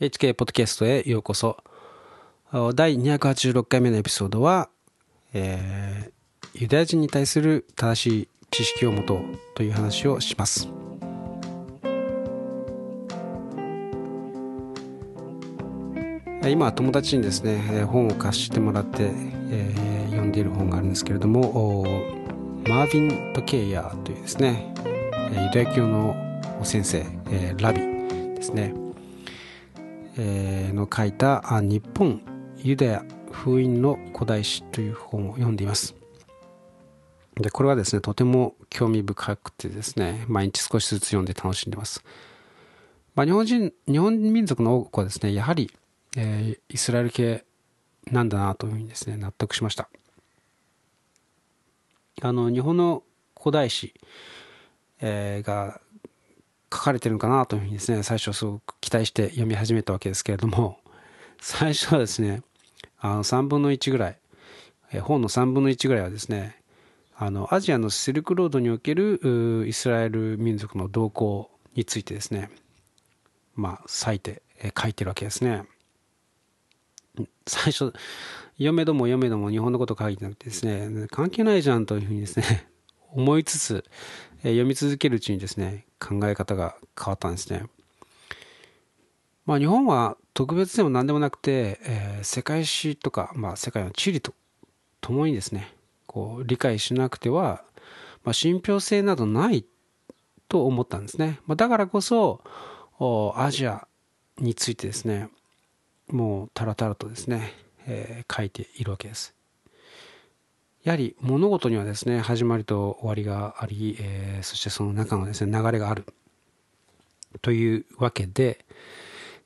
HK ポッドキャストへようこそ。第286回目のエピソードは、えー、ユダヤ人に対する正しい知識を持とうという話をします。今友達にですね本を貸してもらって、えー、読んでいる本があるんですけれどもマーヴィン・トケイヤーというですねユダヤ教の先生、えー、ラビですね、の書いた「日本ユダヤ封印の古代史」という本を読んでいます。でこれはですねとても興味深くてですね毎日少しずつ読んで楽しんでます。まあ、日本人日本民族の多くはですねやはり、えー、イスラエル系なんだなというふうにですね納得しました。あの日本の古代史、えー、が書かれてるのかなというふうにですね、最初すごく期待して読み始めたわけですけれども、最初はですね、あの3分の1ぐらい、え本の3分の1ぐらいはですね、あのアジアのシルクロードにおけるイスラエル民族の動向についてですね、まあ、割いて、え書いてるわけですね。最初、読めども読めども日本のこと書いてなくてですね、関係ないじゃんというふうにですね、思いつつ、え読み続けるうちにですね、考え方が変わったんですね。まあ、日本は特別でも何でもなくて、えー、世界史とか、まあ、世界の地理とともにですねこう理解しなくては、まあ、信憑性などないと思ったんですね、まあ、だからこそアジアについてですねもうたらたらとですね、えー、書いているわけですやはり物事にはですね始まりと終わりがあり、えー、そしてその中のですね流れがあるというわけで、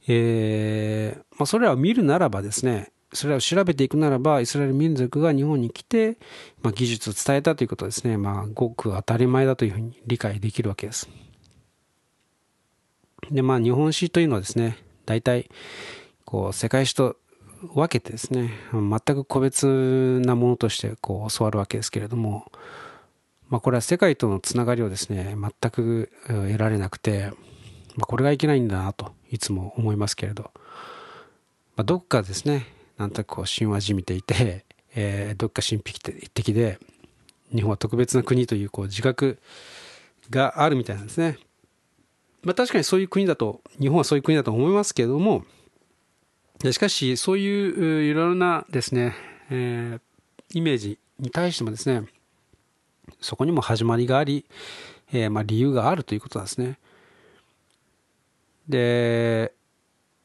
えーまあ、それらを見るならばですねそれらを調べていくならばイスラエル民族が日本に来て、まあ、技術を伝えたということですね、まあ、ごく当たり前だというふうに理解できるわけです。でまあ日本史というのはですね大体こう世界史と分けてですね全く個別なものとしてこう教わるわけですけれども、まあ、これは世界とのつながりをですね全く得られなくて、まあ、これがいけないんだなといつも思いますけれど、まあ、どっかですねなんとなくこう神話じみていて、えー、どっか神秘的で日本は特別な国というこう自覚があるみたいなんですね。まあ、確かにそういう国だと日本はそういう国だと思いますけれどもでしかし、そういういろいろなですね、えー、イメージに対してもですね、そこにも始まりがあり、えー、まあ、理由があるということなんですね。で、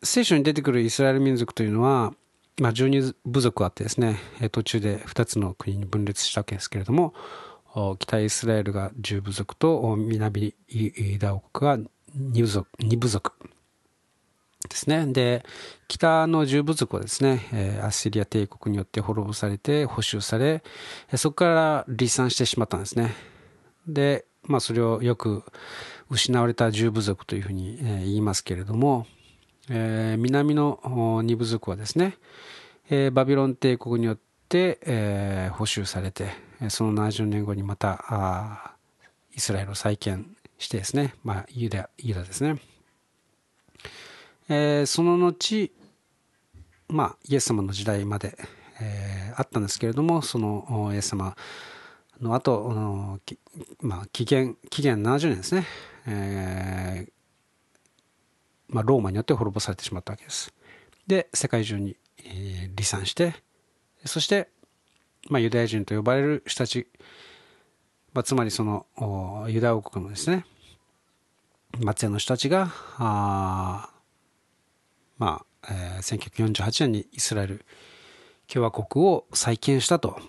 聖書に出てくるイスラエル民族というのは、まあ、12部族あってですね、途中で2つの国に分裂したわけですけれども、北イスラエルが10部族と南ユダ王国が2部族 ,2 部族ですね。で、北の十部族はですね、えアッシリア帝国によって滅ぼされて補修され、そこから離散してしまったんですね。で、まあそれをよく失われた十部族というふうに言いますけれども、えー、南の二部族はですね、えー、バビロン帝国によって、えー、補修されて、その70年後にまたあイスラエルを再建してですね、まあユダユダですね。えー、その後、まあ、イエス様の時代まで、えー、あったんですけれどもそのイエス様の後まあ、紀元紀元70年ですね、えーまあ、ローマによって滅ぼされてしまったわけです。で世界中に、え、離散してそして、まあ、ユダヤ人と呼ばれる人たち、まあ、つまりそのユダヤ王国のですね末裔の人たちがあまあ、えー、1948年にイスラエル共和国を再建したと、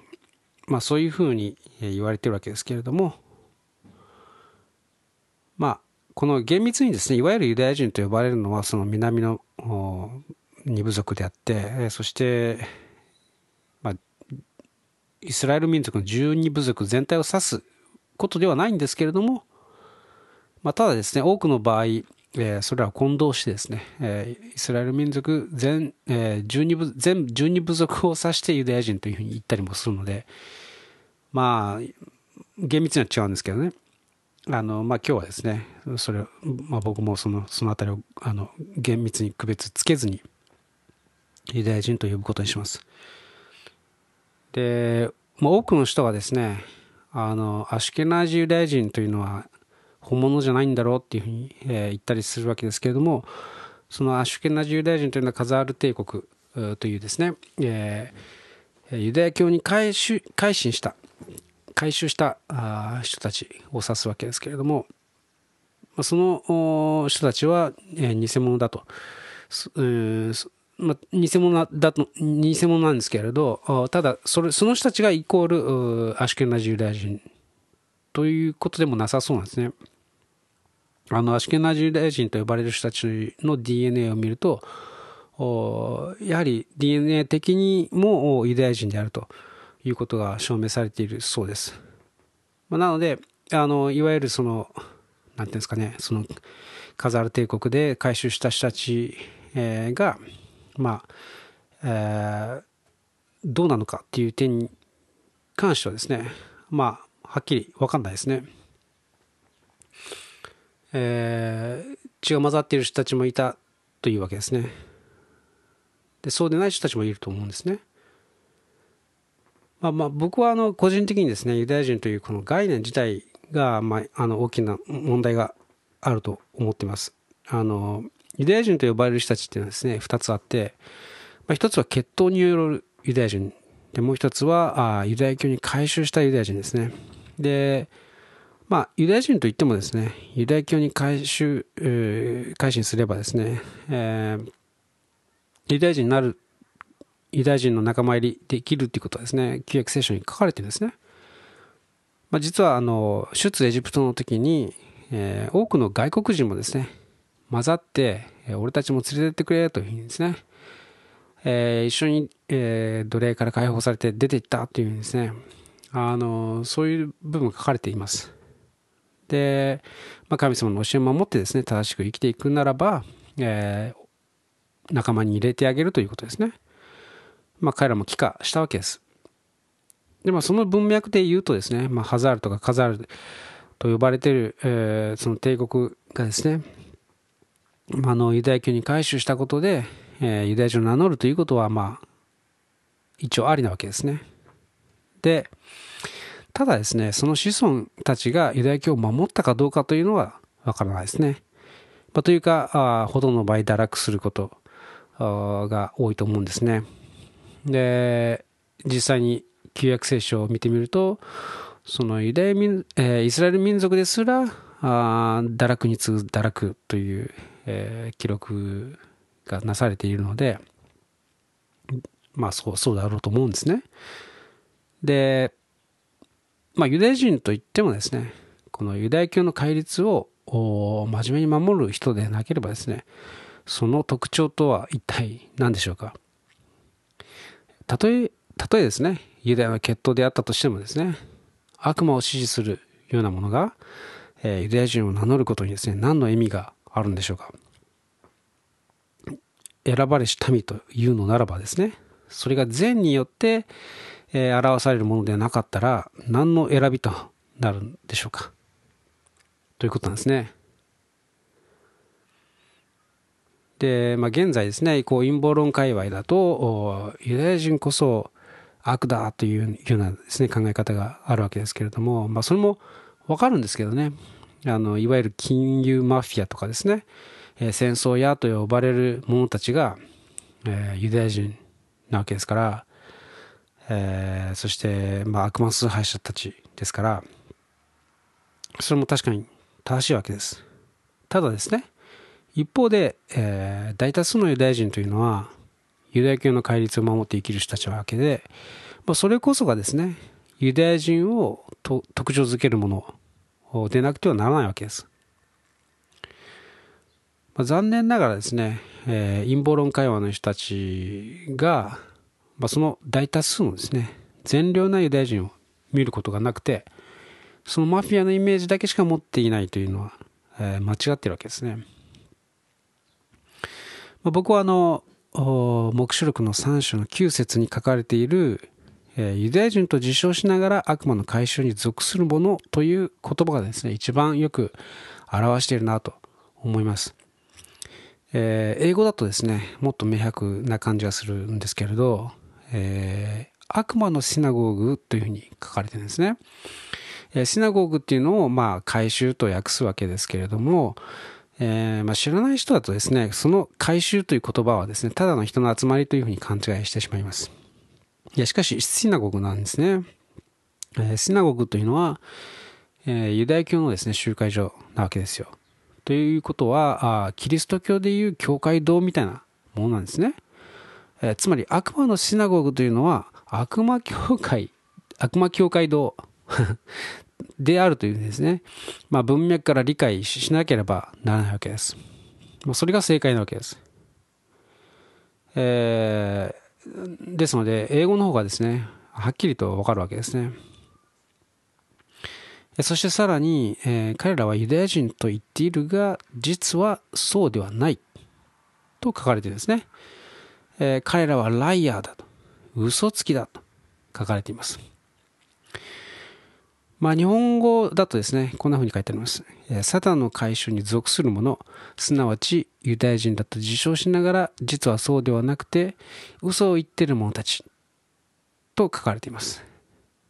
まあ、そういうふうに言われてるわけですけれども、まあ、この厳密にですねいわゆるユダヤ人と呼ばれるのはその南の二部族であってそして、まあ、イスラエル民族の十二部族全体を指すことではないんですけれども、まあ、ただですね多くの場合えー、それらを混同してですね、えー、イスラエル民族全、えー、12部全12部族を指してユダヤ人というふうに言ったりもするのでまあ厳密には違うんですけどね、あのまあ、今日はですねそれ、まあ、僕もそのその辺りをあの厳密に区別つけずにユダヤ人と呼ぶことにします。で、まあ、多くの人はですねあのアシュケナージユダヤ人というのは本物じゃないんだろうっていうふうに、えー、言ったりするわけですけれどもそのアシュケナージユダヤ人というのはカザール帝国というですね、えー、ユダヤ教に改改心した回収した人たちを指すわけですけれどもその人たちはえ偽物だと、まあ、偽物だと偽物なんですけれどただそれその人たちがイコールアシュケナジユダヤ人ということでもなさそうなんですね。あのアシュケナジユダヤ人と呼ばれる人たちの DNA を見るとやはり DNA 的にもユダヤ人であると。いうことが証明されているそうです。ま、なので、あの、いわゆるその、なんていうんですかね、その、カザール帝国で回収した人たち、が、まあ、えー、どうなのかっていう点に関してはですね、まあ、はっきり分かんないですね。えー、血が混ざっている人たちもいたというわけですね。で、そうでない人たちもいると思うんですね。まあ、まあ僕はあの個人的にですねユダヤ人というこの概念自体が、まあ、あの大きな問題があると思っています。あのユダヤ人と呼ばれる人たちっていうのはですね2つあって、まあ、1つは血統によるユダヤ人でもう1つはあユダヤ教に改宗したユダヤ人ですね。でまあ、ユダヤ人といってもですね、ユダヤ教に改宗、改心すればですね、えー、ユダヤ人になるユダヤ人の仲間入りできるということはですね、旧約聖書に書かれてるんですね。まあ、実はあの出エジプトの時に、えー、多くの外国人もですね、混ざって、俺たちも連れてってくれというふうにですね、えー、一緒に、えー、奴隷から解放されて出ていったというふうにですね、あのそういう部分が書かれています。で、まあ、神様の教えを守ってですね、正しく生きていくならば、えー、仲間に入れてあげるということですね。まあ、彼らも帰化したわけです。で、まあ、その文脈で言うとですね、まあ、ハザールとかカザールと呼ばれている、えー、その帝国がですね、まあ、のユダヤ教に改宗したことで、えー、ユダヤ人を名乗るということは、まあ、一応ありなわけですね。で、ただですね、その子孫たちがユダヤ教を守ったかどうかというのはわからないですね。まあ、というかあ、ほとんどの場合堕落することが多いと思うんですね。で実際に旧約聖書を見てみるとそのユダヤ民、えー、イスラエル民族ですらあ堕落に次ぐ堕落という、えー、記録がなされているのでまあそうそうだろうと思うんですねでまあユダヤ人といってもですねこのユダヤ教の戒律を真面目に守る人でなければですねその特徴とは一体何でしょうかたとえ、たとえですね、ユダヤの血統であったとしてもですね、悪魔を支持するようなものが、えー、ユダヤ人を名乗ることにですね、何の意味があるんでしょうか。選ばれし民というのならばですね、それが善によって、えー、表されるものではなかったら、何の選びとなるんでしょうか？ということなんですね。で、まあ、現在ですね、こう陰謀論界隈だと、ユダヤ人こそ悪だというようなですね、考え方があるわけですけれども、まあ、それもわかるんですけどね、あの、いわゆる金融マフィアとかですね、えー、戦争屋と呼ばれる者たちが、えー、ユダヤ人なわけですから、えー、そして、まあ、悪魔崇拝者たちですから、それも確かに正しいわけです。ただですね、一方で、えー、大多数のユダヤ人というのはユダヤ教の戒律を守って生きる人たちなわけで、まあ、それこそがですねユダヤ人を特徴づけるものでなくてはならないわけです。まあ、残念ながらですね、えー、陰謀論会話の人たちが、まあ、その大多数のですね善良なユダヤ人を見ることがなくてそのマフィアのイメージだけしか持っていないというのは、えー、間違ってるわけですね。まあ僕はあの黙示録の3章の9節に書かれている、えー、ユダヤ人と自称しながら悪魔の回収に属するものという言葉がですね、一番よく表しているなと思います。えー、英語だとですね、もっと明白な感じがするんですけれど、えー、悪魔のシナゴーグというふうに書かれてるんですね。えシナゴーグっていうのを、まあ、回収と訳すわけですけれども、えー、まあ、知らない人だとですね、その回収という言葉はですね、ただの人の集まりというふうに勘違いしてしまいます。いや、しかし、シナゴグなんですね。えー、シナゴグというのは、えー、ユダヤ教のですね、集会所なわけですよ。ということは、あキリスト教でいう教会堂みたいなものなんですね。え、つまり、悪魔のシナゴグというのは、悪魔教会、悪魔教会堂 であるというですね、まあ、文脈から理解しなければならないわけです。まあ、それが正解なわけです。えー、ですので、英語の方がですね、はっきりとわかるわけですね。そしてさらに、えー、彼らはユダヤ人と言っているが、実はそうではないと書かれているんですね。えー、彼らはライアーだと、嘘つきだと書かれています。まあ、日本語だとですね、こんな風に書いてありますえ。サタンの回収に属する者、すなわちユダヤ人だと自称しながら、実はそうではなくて、嘘を言ってる者たち、と書かれています。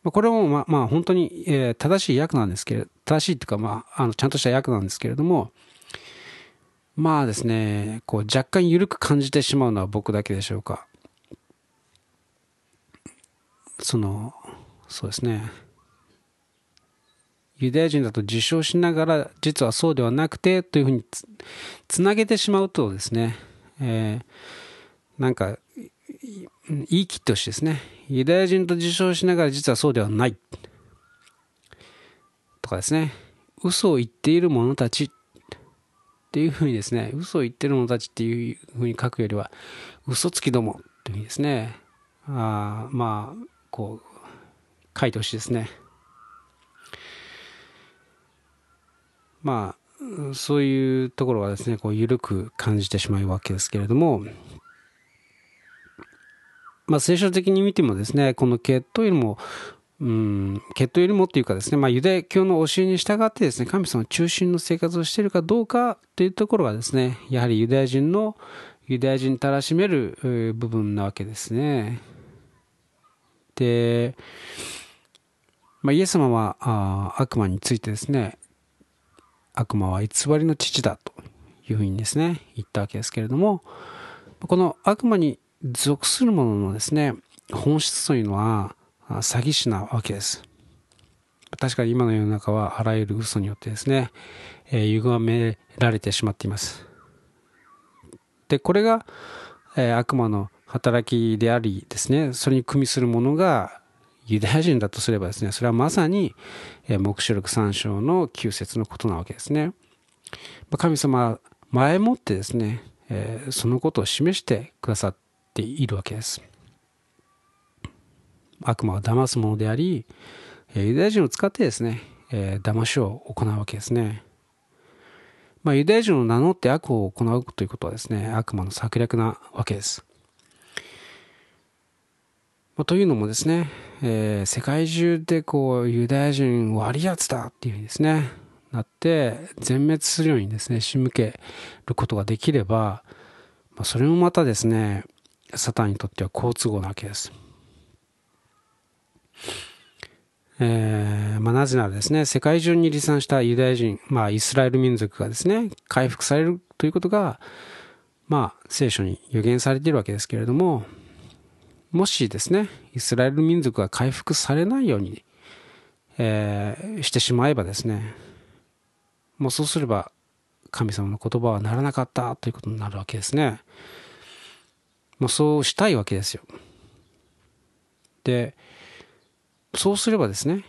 これも、まあ、まあ、本当に、え正しい訳なんですけれど、正しいというか、まあ、あの、ちゃんとした訳なんですけれども、まあですね、こう、若干緩く感じてしまうのは僕だけでしょうか。その、そうですね。ユダヤ人だと自称しながら実はそうではなくてというふうにつなげてしまうとですね、えー、なんか言い切ってほしいですねユダヤ人と自称しながら実はそうではないとかですね嘘を言っている者たちっていうふうにですね嘘を言ってる者たちっていうふうに書くよりは嘘つきどもというふうにですねあまあこう書いてほしいですね。まあ、そういうところはですね、こう緩く感じてしまうわけですけれども、まあ、聖書的に見てもですね、この血統よりも、うん、血統よりもっていうかですね、まあ、ユダヤ教の教えに従ってですね、神様中心の生活をしているかどうかというところがですね、やはりユダヤ人の、ユダヤ人たらしめる部分なわけですね。で、まあ、イエス様はあ悪魔についてですね、悪魔は偽りの父だというふうにですね、言ったわけですけれども、この悪魔に属するもののですね、本質というのは詐欺師なわけです。確かに今の世の中はあらゆる嘘によってですね、えー、歪められてしまっています。で、これが、えー、悪魔の働きでありですね、それに組みするものがユダヤ人だとすればですね、それはまさに、え黙示録3章の9節のことなわけですね。ま神様は前もってですね、えそのことを示してくださっているわけです。悪魔は騙すものであり、ユダヤ人を使ってですね、え騙しを行うわけですね。まあ、ユダヤ人を名乗って悪を行うということはですね、悪魔の策略なわけです。まあ、というのもですね、えー、世界中でこうユダヤ人悪いやつだっていうふうにですねなって全滅するようにですね仕向けることができれば、まあ、それもまたですねサタンにとっては好都合なわけです。えーまあ、なぜならですね世界中に離散したユダヤ人、まあ、イスラエル民族がですね回復されるということが、まあ、聖書に予言されているわけですけれどももしですね、イスラエル民族が回復されないように、えー、してしまえばですね、もうそうすれば神様の言葉はならなかったということになるわけですね。もうそうしたいわけですよ。で、そうすればですね、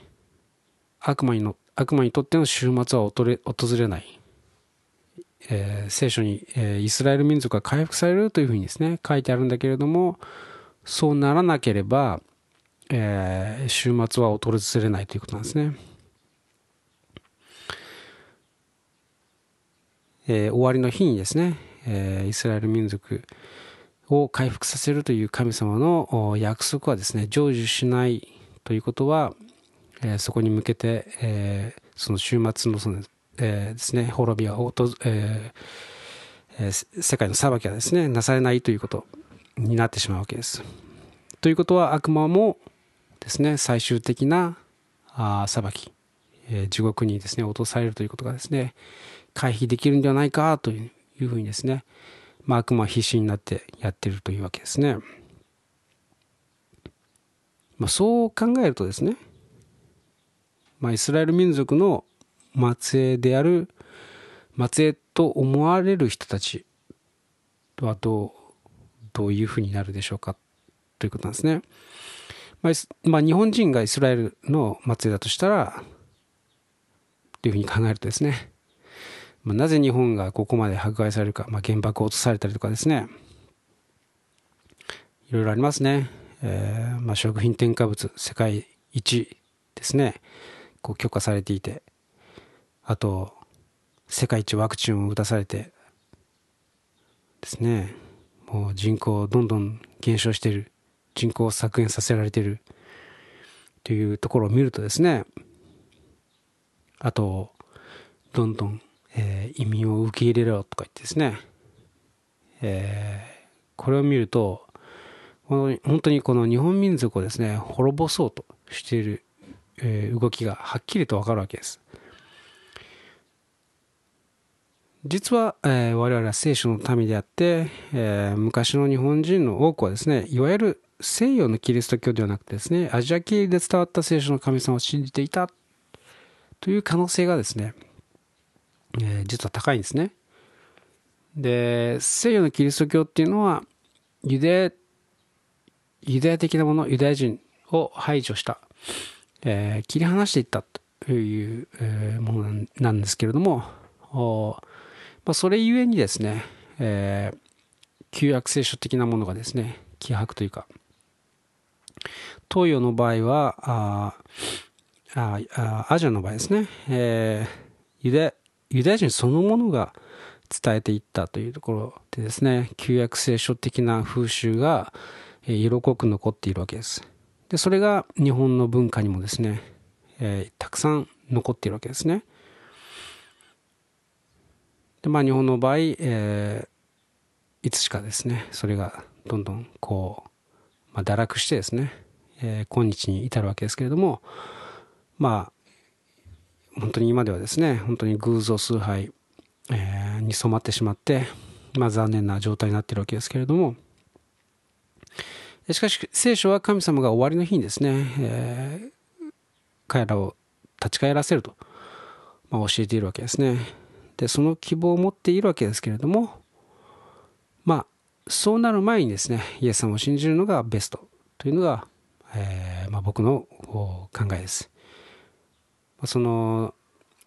悪魔にの悪魔にとっての終末は訪れ訪れない。えー、聖書に、えー、イスラエル民族が回復されるというふうにですね、書いてあるんだけれども、そうならなければ、えー、週末は訪れないということなんですね。えー、終わりの日にですね、えー、イスラエル民族を回復させるという神様の約束はですね成就しないということは、えー、そこに向けて、えー、その終末のその、えー、ですね滅びはおと、えー、世界の裁きはですねなされないということになってしまうわけです。ということは悪魔もですね最終的なあ裁き、えー、地獄にですね落とされるということがですね回避できるんではないかというふうにですね、まあ、悪魔は必死になってやってるというわけですね。まあ、そう考えるとですね、まあ、イスラエル民族の末裔である末裔と思われる人たちはどうどういうふうになるでしょうかということなんですね。まあ、まあ、日本人がイスラエルの末裔だとしたらというふうに考えるとですねまあ、なぜ日本がここまで迫害されるか、まあ、原爆を落とされたりとかですねいろいろありますね、えーまあ、食品添加物世界一ですね。こう許可されていて。あと世界一ワクチンを打たされてですね。もう人口どんどん減少している人口を削減させられている。というところを見るとですね。あとどんどんえー、移民を受け入れろとか言ってですね、えー、これを見ると本当にこの日本民族をですね滅ぼそうとしている、え、動きがはっきりとわかるわけです実は、え、我々は聖書の民であって、え、昔の日本人の多くはですねいわゆる西洋のキリスト教ではなくてですねアジア系で伝わった聖書の神様を信じていたという可能性がですねえ、実は高いんですね。で、西洋のキリスト教っていうのは、ユダヤ、ユダヤ的なもの、ユダヤ人を排除した、えー、切り離していったという、ものなんですけれども、まあ、それゆえにですね、えー、旧約聖書的なものがですね、希薄というか、東洋の場合は、ああアジアの場合ですね、えー、ユダユダヤ人そのものが伝えていったというところでですね旧約聖書的な風習が色濃く残っているわけです。でそれが日本の文化にもですね、えー、たくさん残っているわけですね。でまあ日本の場合、えー、いつしかですねそれがどんどんこう、まあ、堕落してですね、えー、今日に至るわけですけれどもまあ本当に今ではですね本当に偶像崇拝、えー、に染まってしまって、まあ、残念な状態になっているわけですけれどもしかし聖書は神様が終わりの日にですね、えー、彼らを立ち返らせると、まあ、教えているわけですね。でその希望を持っているわけですけれどもまあそうなる前にですねイエス様を信じるのがベストというのが、えーまあ、僕の考えです。その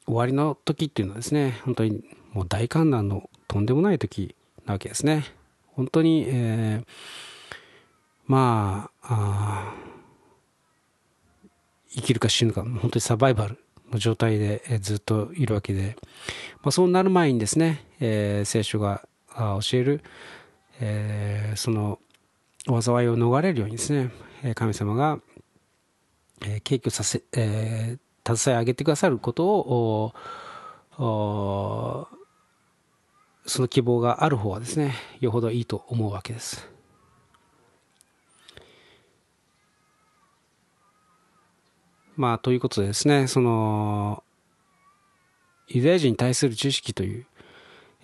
終わりの時っていうのはですね本当にもう大観覧のとんでもない時なわけですね。本当に、えー、まあ生きるか死ぬか本当にサバイバルの状態でずっといるわけで、まあ、そうなる前にですね、えー、聖書が教える、えー、その災いを逃れるようにですね神様が、えー、敬虚させ、えー、携え上げてくださることをその希望がある方はですねよほどいいと思うわけです。まあということでですねそのユダヤ人に対する知識という、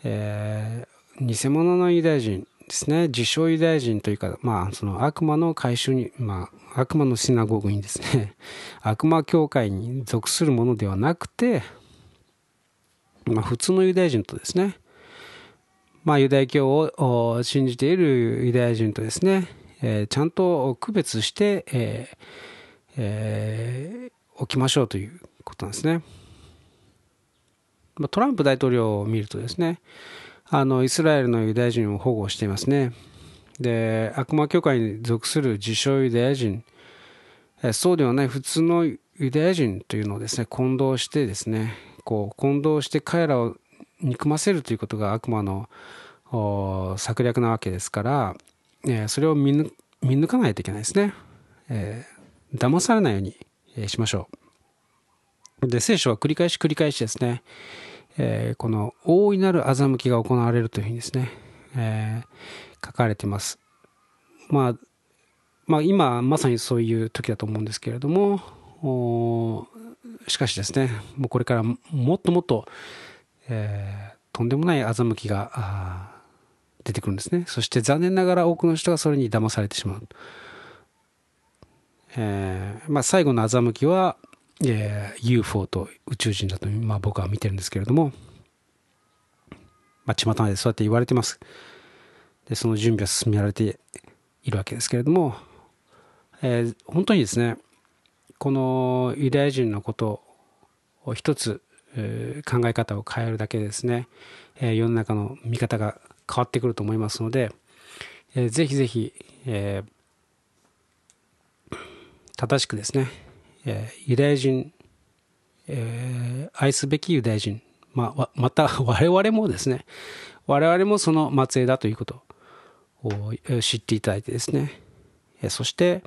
えー、偽物のユダヤ人ですね自称ユダヤ人というか、まあ、その悪魔の回収に、まあ、悪魔のシナゴーグにですね 悪魔教会に属するものではなくて、まあ、普通のユダヤ人とですね、まあ、ユダヤ教を信じているユダヤ人とですね、えー、ちゃんと区別して、えーえー、おきましょうということなんですね。トランプ大統領を見るとですねあのイスラエルのユダヤ人を保護していますね。で悪魔教会に属する自称ユダヤ人そうではない普通のユダヤ人というのをですね混同してですねこう混同して彼らを憎ませるということが悪魔の策略なわけですから、え、それを見抜かないといけないですね。えー、騙されないように、えしましょう。で、聖書は繰り返し繰り返しですね、えー、この大いなる欺きが行われるというふうにですね、えー、書かれています。まあ、まあ、今まさにそういう時だと思うんですけれども、しかしですね、もうこれからもっともっと、えー、とんでもない欺きが出てくるんですね。そして残念ながら多くの人がそれに騙されてしまう。えー、まあ、最後の欺きは、えー、UFO と宇宙人だと、まあ、僕は見てるんですけれども、まあ、巷でそうやって言われてます。で、その準備は進められているわけですけれども、えー、本当にですね、このユダヤ人のことを一つ、えー、考え方を変えるだけでですね、えー、世の中の見方が変わってくると思いますので、えー、ぜひぜひ、えー、正しくですね、えー、ユダヤ人、えー、愛すべきユダヤ人、まあ、また 我々もですね、我々もその末裔だということを知っていただいてですね、そして、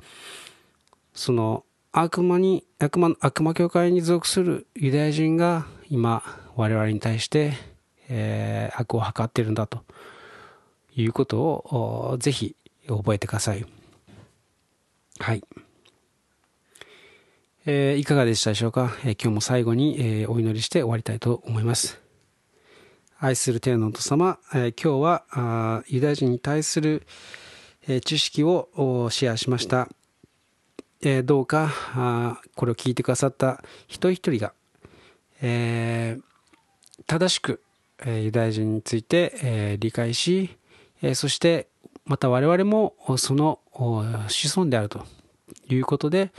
その悪魔に、悪魔、悪魔教会に属するユダヤ人が今、我々に対して、えー、悪を図っているんだということをぜひ覚えてください。はい。えー、いかがでしたでしょうか、えー、今日も最後に、えー、お祈りして終わりたいと思います。愛する天のと様、え今日はあユダヤ人に対する、え知識をシェアしました。えどうかあこれを聞いてくださった一人一人が、え正しく、えユダヤ人について、え理解し、えそしてまた我々もその子孫であるということで、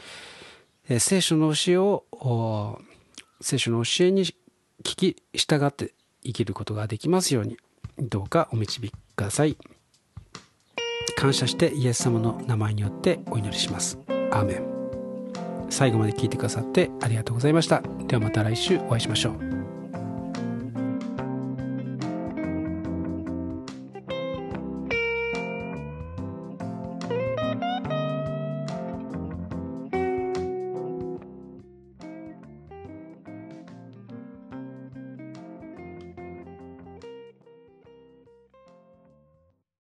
え聖書の教えを聖書の教えに聞き従って生きることができますようにどうかお導きください。感謝してイエス様の名前によってお祈りします。アーメン。最後まで聞いてくださってありがとうございました。ではまた来週お会いしましょう。